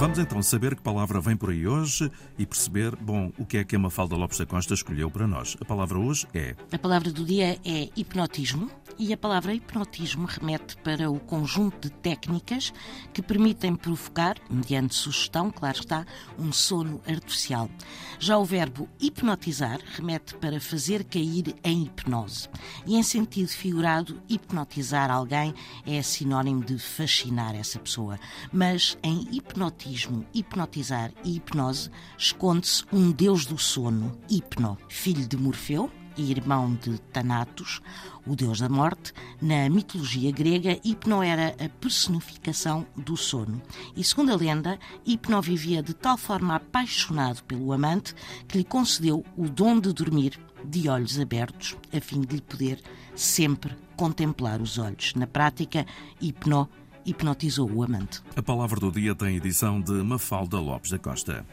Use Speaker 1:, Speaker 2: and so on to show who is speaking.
Speaker 1: Vamos então saber que palavra vem por aí hoje e perceber, bom, o que é que a Mafalda Lopes da Costa escolheu para nós. A palavra hoje é.
Speaker 2: A palavra do dia é hipnotismo e a palavra hipnotismo remete para o conjunto de técnicas que permitem provocar, mediante sugestão, claro está, um sono artificial. Já o verbo hipnotizar remete para fazer cair em hipnose. E em sentido figurado, hipnotizar alguém é sinónimo de fascinar essa pessoa. Mas em hipnotismo, hipnotizar e hipnose, esconde-se um deus do sono, Hipno, filho de Morfeu, e irmão de Thanatos, o deus da morte, na mitologia grega, Hipno era a personificação do sono. E segundo a lenda, Hipno vivia de tal forma apaixonado pelo amante que lhe concedeu o dom de dormir de olhos abertos, a fim de lhe poder sempre contemplar os olhos. Na prática, Hipno hipnotizou o amante.
Speaker 1: A palavra do dia tem edição de Mafalda Lopes da Costa.